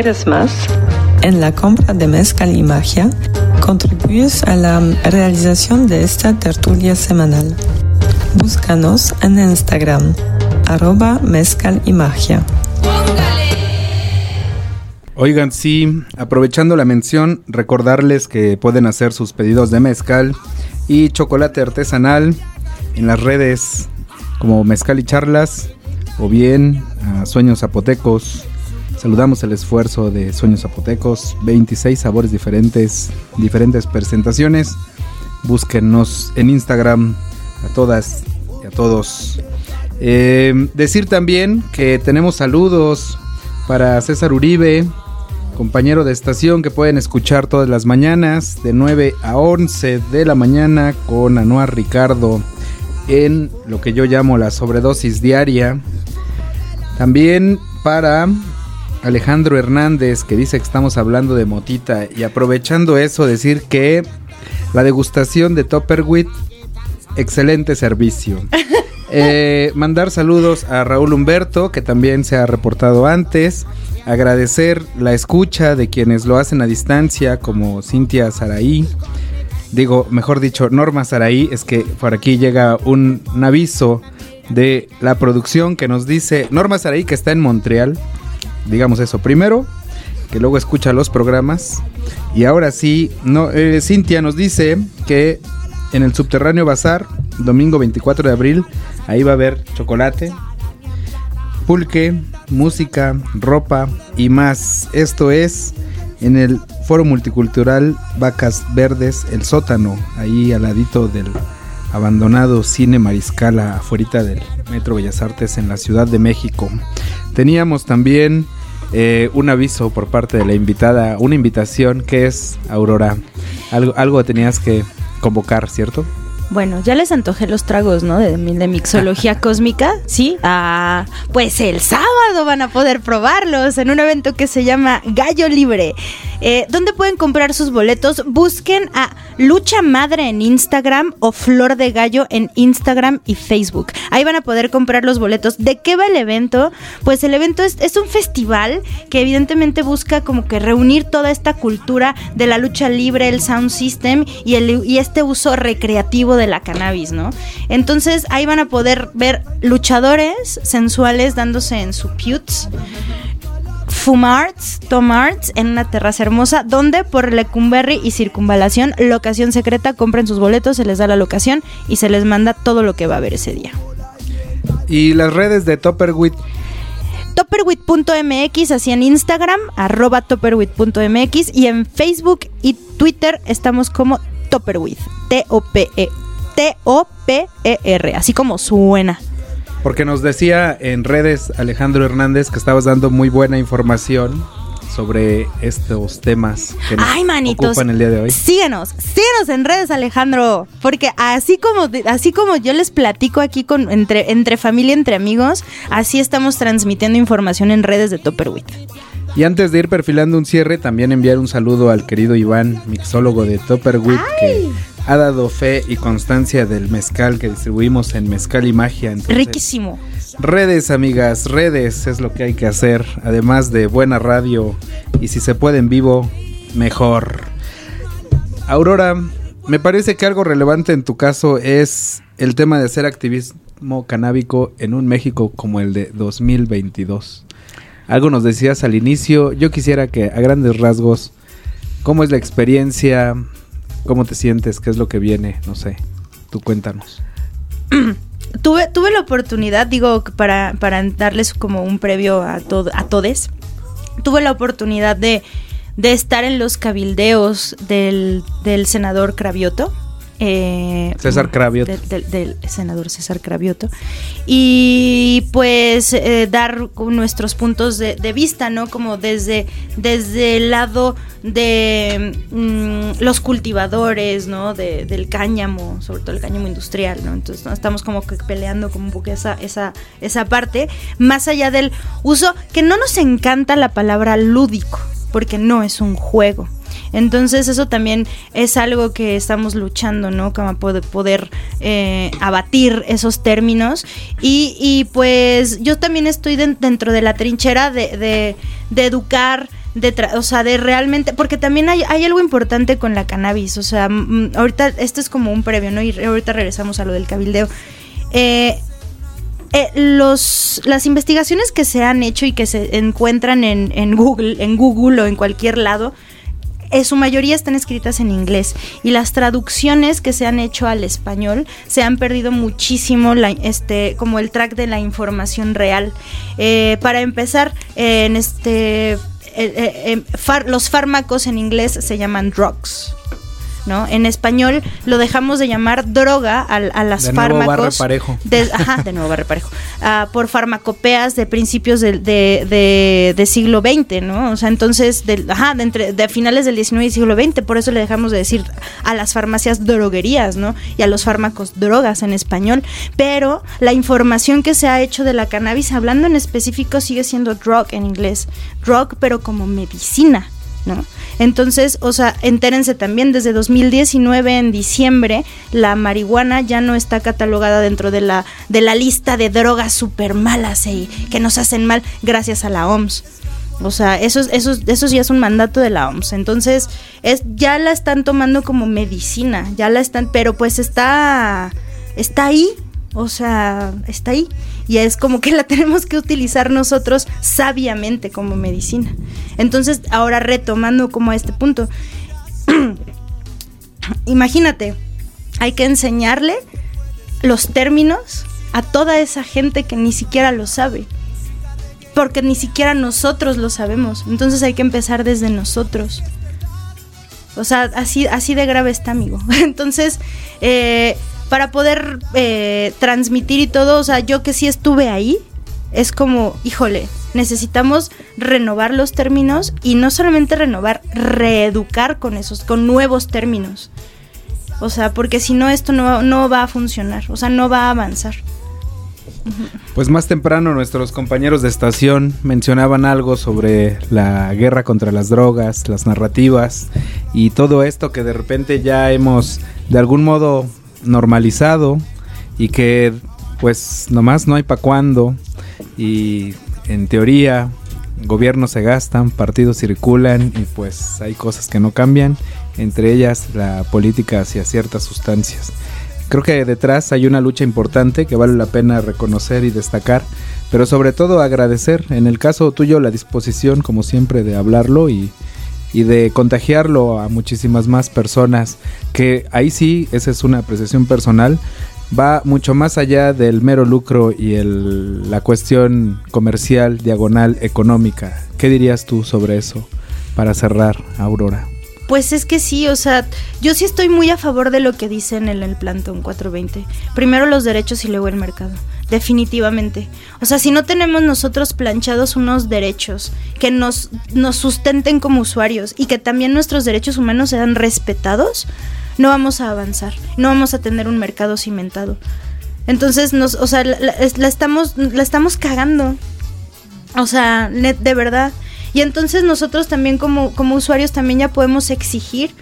¿Quieres más? En la compra de mezcal y magia, contribuyes a la realización de esta tertulia semanal. Búscanos en Instagram, arroba mezcal y magia. Oigan, sí, aprovechando la mención, recordarles que pueden hacer sus pedidos de mezcal y chocolate artesanal en las redes como Mezcal y Charlas o bien a Sueños Zapotecos. Saludamos el esfuerzo de Sueños Zapotecos, 26 sabores diferentes, diferentes presentaciones. Búsquenos en Instagram a todas y a todos. Eh, decir también que tenemos saludos para César Uribe, compañero de estación que pueden escuchar todas las mañanas de 9 a 11 de la mañana con Anuar Ricardo en lo que yo llamo la sobredosis diaria. También para Alejandro Hernández que dice que estamos hablando de motita y aprovechando eso decir que la degustación de Topperwit, excelente servicio. Eh, mandar saludos a Raúl Humberto, que también se ha reportado antes. Agradecer la escucha de quienes lo hacen a distancia, como Cintia Saraí. Digo, mejor dicho, Norma Saraí. Es que por aquí llega un, un aviso de la producción que nos dice Norma Saraí, que está en Montreal. Digamos eso primero, que luego escucha los programas. Y ahora sí, no, eh, Cintia nos dice que en el subterráneo bazar, domingo 24 de abril, ahí va a haber chocolate, pulque, música, ropa y más. Esto es en el Foro Multicultural Vacas Verdes, el sótano, ahí al ladito del abandonado Cine Mariscala, afuera del Metro Bellas Artes en la Ciudad de México. Teníamos también eh, un aviso por parte de la invitada, una invitación que es Aurora. Algo, algo tenías que convocar, ¿cierto? Bueno, ya les antojé los tragos, ¿no? De, mi- de mixología cósmica, ¿sí? Ah, pues el sábado van a poder probarlos en un evento que se llama Gallo Libre. Eh, ¿Dónde pueden comprar sus boletos? Busquen a Lucha Madre en Instagram o Flor de Gallo en Instagram y Facebook. Ahí van a poder comprar los boletos. ¿De qué va el evento? Pues el evento es, un festival que evidentemente busca como que reunir toda esta cultura de la lucha libre, el sound system y este uso recreativo de la cannabis, ¿no? Entonces ahí van a poder ver luchadores sensuales dándose en su putes. Fumarts, Tomarts en una terraza hermosa donde por Lecumberri y Circunvalación, locación secreta, compren sus boletos, se les da la locación y se les manda todo lo que va a haber ese día. Y las redes de Topperwit, Topperwit.mx, así en Instagram, arroba Topperwit.mx y en Facebook y Twitter estamos como Topperwit, T-O-P-E, T-O-P-E-R, así como suena. Porque nos decía en redes Alejandro Hernández que estabas dando muy buena información sobre estos temas que nos Ay, manitos. ocupan el día de hoy. Síguenos, síguenos en redes, Alejandro. Porque así como, así como yo les platico aquí con, entre, entre familia, entre amigos, así estamos transmitiendo información en redes de Topperwit. Y antes de ir perfilando un cierre, también enviar un saludo al querido Iván, mixólogo de Topperwit, que ha dado fe y constancia del mezcal que distribuimos en Mezcal y Magia. Entonces, Riquísimo. Redes, amigas, redes es lo que hay que hacer, además de buena radio y si se puede en vivo, mejor. Aurora, me parece que algo relevante en tu caso es el tema de hacer activismo canábico en un México como el de 2022. Algo nos decías al inicio, yo quisiera que a grandes rasgos, ¿cómo es la experiencia? ¿Cómo te sientes? ¿Qué es lo que viene? No sé, tú cuéntanos. Tuve, tuve la oportunidad, digo, para, para darles como un previo a, to- a todes, tuve la oportunidad de, de estar en los cabildeos del, del senador Cravioto. Eh, César Cravioto. Del, senador César Cravioto. Y pues eh, dar nuestros puntos de, de vista, ¿no? Como desde, desde el lado de mm, los cultivadores, ¿no? De- del cáñamo, sobre todo el cáñamo industrial, ¿no? Entonces ¿no? estamos como que peleando como un poco esa, esa, esa parte, más allá del uso, que no nos encanta la palabra lúdico, porque no es un juego. Entonces eso también es algo que estamos luchando, ¿no? Como poder, poder eh, abatir esos términos. Y, y, pues yo también estoy den- dentro de la trinchera de, educar, de tra- o sea, de realmente, porque también hay, algo importante con la cannabis, o sea, ahorita esto es como un previo, ¿no? Y ahorita regresamos a lo del cabildeo. Eh, eh, los, las investigaciones que se han hecho y que se encuentran en, en Google, en Google o en cualquier lado, en su mayoría están escritas en inglés y las traducciones que se han hecho al español se han perdido muchísimo este como el track de la información real. Eh, para empezar en este eh, eh, eh, los fármacos en inglés se llaman drugs ¿no? En español lo dejamos de llamar droga a, a las De nuevo fármacos. barre parejo. de- ajá, de nuevo barre parejo. Ah, por farmacopeas de principios del de, de- de siglo XX, ¿no? O sea, entonces, del- ajá, de, entre, de finales del XIX y siglo XX, por eso le dejamos de decir a las farmacias droguerías, ¿no? Y a los fármacos drogas en español. Pero la información que se ha hecho de la cannabis, hablando en específico, sigue siendo drug en inglés. Drug, pero como medicina. Entonces, o sea, entérense también, desde 2019, en diciembre, la marihuana ya no está catalogada dentro de la, de la lista de drogas súper malas y que nos hacen mal gracias a la OMS. O sea, eso, es- eso, es- eso ya es un mandato de la OMS. Entonces, es, ya la están tomando como medicina, ya la están, pero pues está, está ahí, o sea, está ahí. Y es como que la tenemos que utilizar nosotros sabiamente como medicina. Entonces, ahora retomando como a este punto, imagínate, hay que enseñarle los términos a toda esa gente que ni siquiera lo sabe. Porque ni siquiera nosotros lo sabemos. Entonces hay que empezar desde nosotros. O sea, así, así de grave está, amigo. Entonces, eh, para poder eh, transmitir y todo, o sea, yo que sí estuve ahí, es como, híjole, necesitamos renovar los términos y no solamente renovar, reeducar con esos, con nuevos términos. O sea, porque si no, esto no, no va a funcionar, o sea, no va a avanzar. Pues más temprano nuestros compañeros de estación mencionaban algo sobre la guerra contra las drogas, las narrativas y todo esto que de repente ya hemos de algún modo normalizado y que pues nomás no hay pa' cuándo y en teoría gobiernos se gastan, partidos circulan y pues hay cosas que no cambian, entre ellas la política hacia ciertas sustancias. Creo que detrás hay una lucha importante que vale la pena reconocer y destacar, pero sobre todo agradecer, en el caso tuyo, la disposición, como siempre, de hablarlo y, y de contagiarlo a muchísimas más personas, que ahí sí, esa es una apreciación personal, va mucho más allá del mero lucro y el, la cuestión comercial, diagonal, económica. ¿Qué dirías tú sobre eso para cerrar, Aurora? Pues es que sí, o sea, yo sí estoy muy a favor de lo que dicen en el Plantón 420. Primero los derechos y luego el mercado. Definitivamente. O sea, si no tenemos nosotros planchados unos derechos que nos, nos sustenten como usuarios y que también nuestros derechos humanos sean respetados, no vamos a avanzar. No vamos a tener un mercado cimentado. Entonces, nos, o sea, la, la- es- la estamos, la estamos cagando. O sea, de verdad. Y entonces nosotros también como, como usuarios también ya podemos exigir.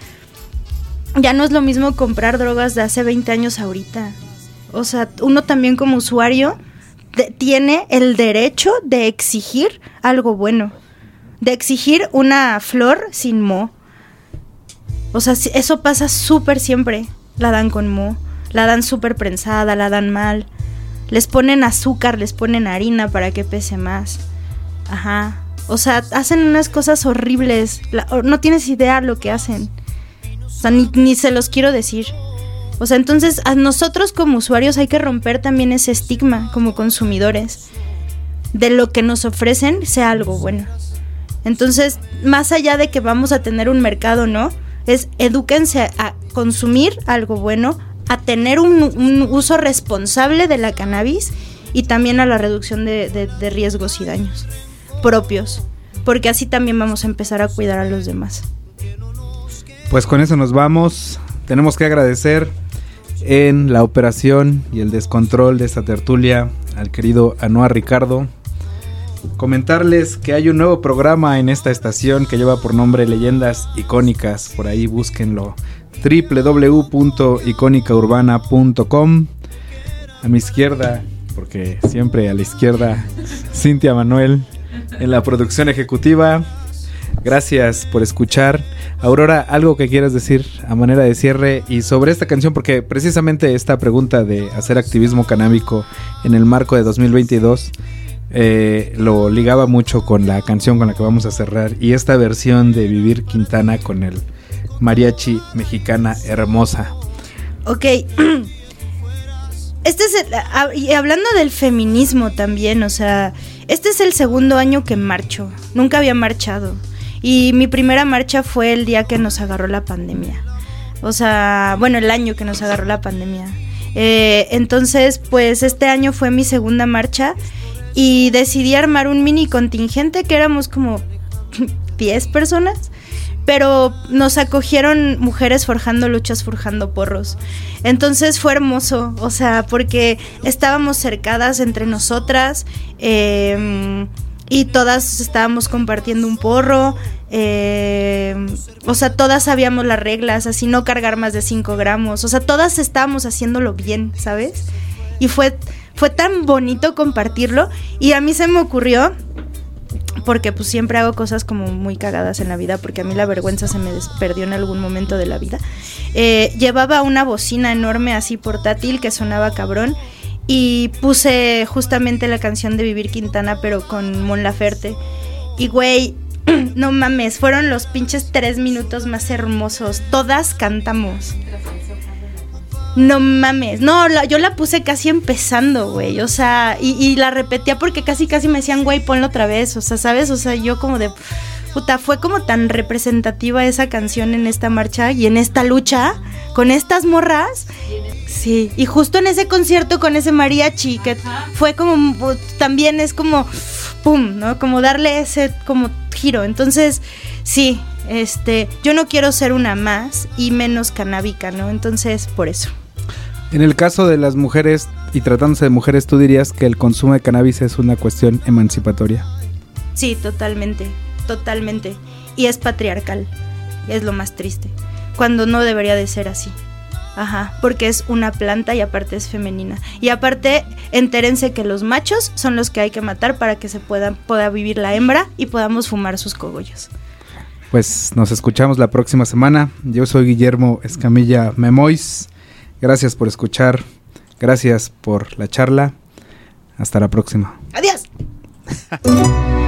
Ya no es lo mismo comprar drogas de hace 20 años ahorita. O sea, uno también como usuario tiene el derecho de exigir algo bueno. De exigir una flor sin mo. O sea, eso pasa súper siempre. La dan con mo. La dan súper prensada, la dan mal. Les ponen azúcar, les ponen harina para que pese más. Ajá. O sea, hacen unas cosas horribles. No tienes idea lo que hacen. O sea, ni, ni se los quiero decir. O sea, entonces a nosotros como usuarios hay que romper también ese estigma como consumidores. De lo que nos ofrecen sea algo bueno. Entonces, más allá de que vamos a tener un mercado, ¿no? Es edúquense a, consumir algo bueno, a tener un, uso responsable de la cannabis y también a la reducción de riesgos y daños propios. Porque así también vamos a empezar a cuidar a los demás. Pues con eso nos vamos. Tenemos que agradecer en la operación y el descontrol de esta tertulia al querido Anoa Ricardo. Comentarles que hay un nuevo programa en esta estación que lleva por nombre Leyendas Icónicas. Por ahí búsquenlo. www.icónicaurbana.com A mi izquierda, porque siempre a la izquierda, Cintia Manuel en la producción ejecutiva. Gracias por escuchar. Aurora, algo que quieras decir a manera de cierre y sobre esta canción, porque precisamente esta pregunta de hacer activismo canábico en el marco de 2022 eh, lo ligaba mucho con la canción con la que vamos a cerrar y esta versión de Vivir Quintana con el mariachi mexicana hermosa. Ok. Este es el- a- y hablando del feminismo también, o sea, este es el segundo año que marcho. Nunca había marchado. Y mi primera marcha fue el día que nos agarró la pandemia. O sea, bueno, el año que nos agarró la pandemia. Eh, entonces, pues este año fue mi segunda marcha y decidí armar un mini contingente que éramos como 10 personas pero nos acogieron mujeres forjando luchas, forjando porros. Entonces fue hermoso, o sea, porque estábamos cercadas entre nosotras eh, y todas estábamos compartiendo un porro. eh, o sea, todas sabíamos las reglas, así no cargar más de 5 gramos. O sea, todas estábamos haciéndolo bien, ¿sabes? Y fue, fue tan bonito compartirlo. Y a mí se me ocurrió porque pues siempre hago cosas como muy cagadas en la vida, porque a mí la vergüenza se me desperdió en algún momento de la vida. Eh, llevaba una bocina enorme así portátil que sonaba cabrón y puse justamente la canción de Vivir Quintana, pero con Mon Laferte. Y güey, no mames, fueron los pinches tres minutos más hermosos. Todas cantamos. No mames. No, yo la puse casi empezando, güey. O sea, y, y la repetía porque casi, casi me decían, güey, ponlo otra vez. O sea, ¿sabes? O sea, yo como de. Puta, fue como tan representativa esa canción en esta marcha y en esta lucha con estas morras. Sí, y justo en ese concierto con ese mariachi, que fue como. pu- También es como. Pum, ¿no? Como darle ese como giro. Entonces, sí, este. Yo no quiero ser una más y menos canábica, ¿no? Entonces, por eso. En el caso de las mujeres y tratándose de mujeres, tú dirías que el consumo de cannabis es una cuestión emancipatoria. Sí, totalmente, totalmente. Y es patriarcal. Es lo más triste. Cuando no debería de ser así. Ajá, porque es una planta y aparte es femenina. Y aparte, entérense que los machos son los que hay que matar para que se pueda, pueda vivir la hembra y podamos fumar sus cogollos. Pues nos escuchamos la próxima semana. Yo soy Guillermo Escamilla Memois. Gracias por escuchar. Gracias por la charla. Hasta la próxima. ¡Adiós!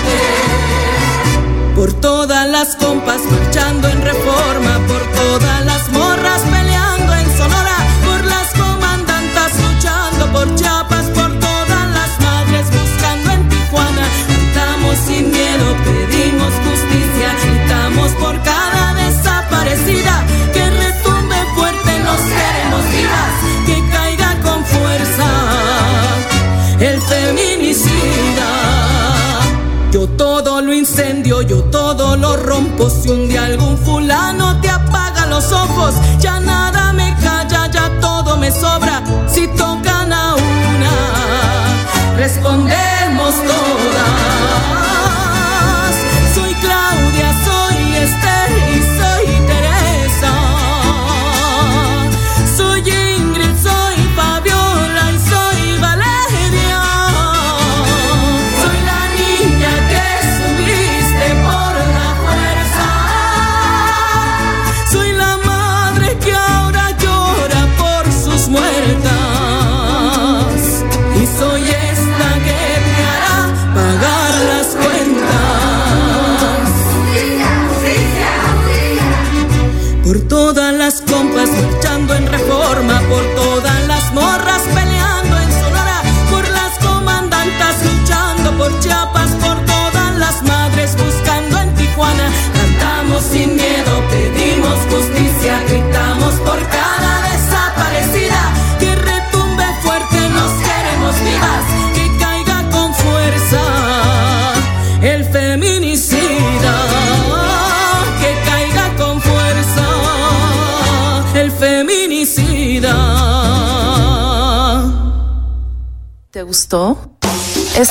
compas marchando en reforma,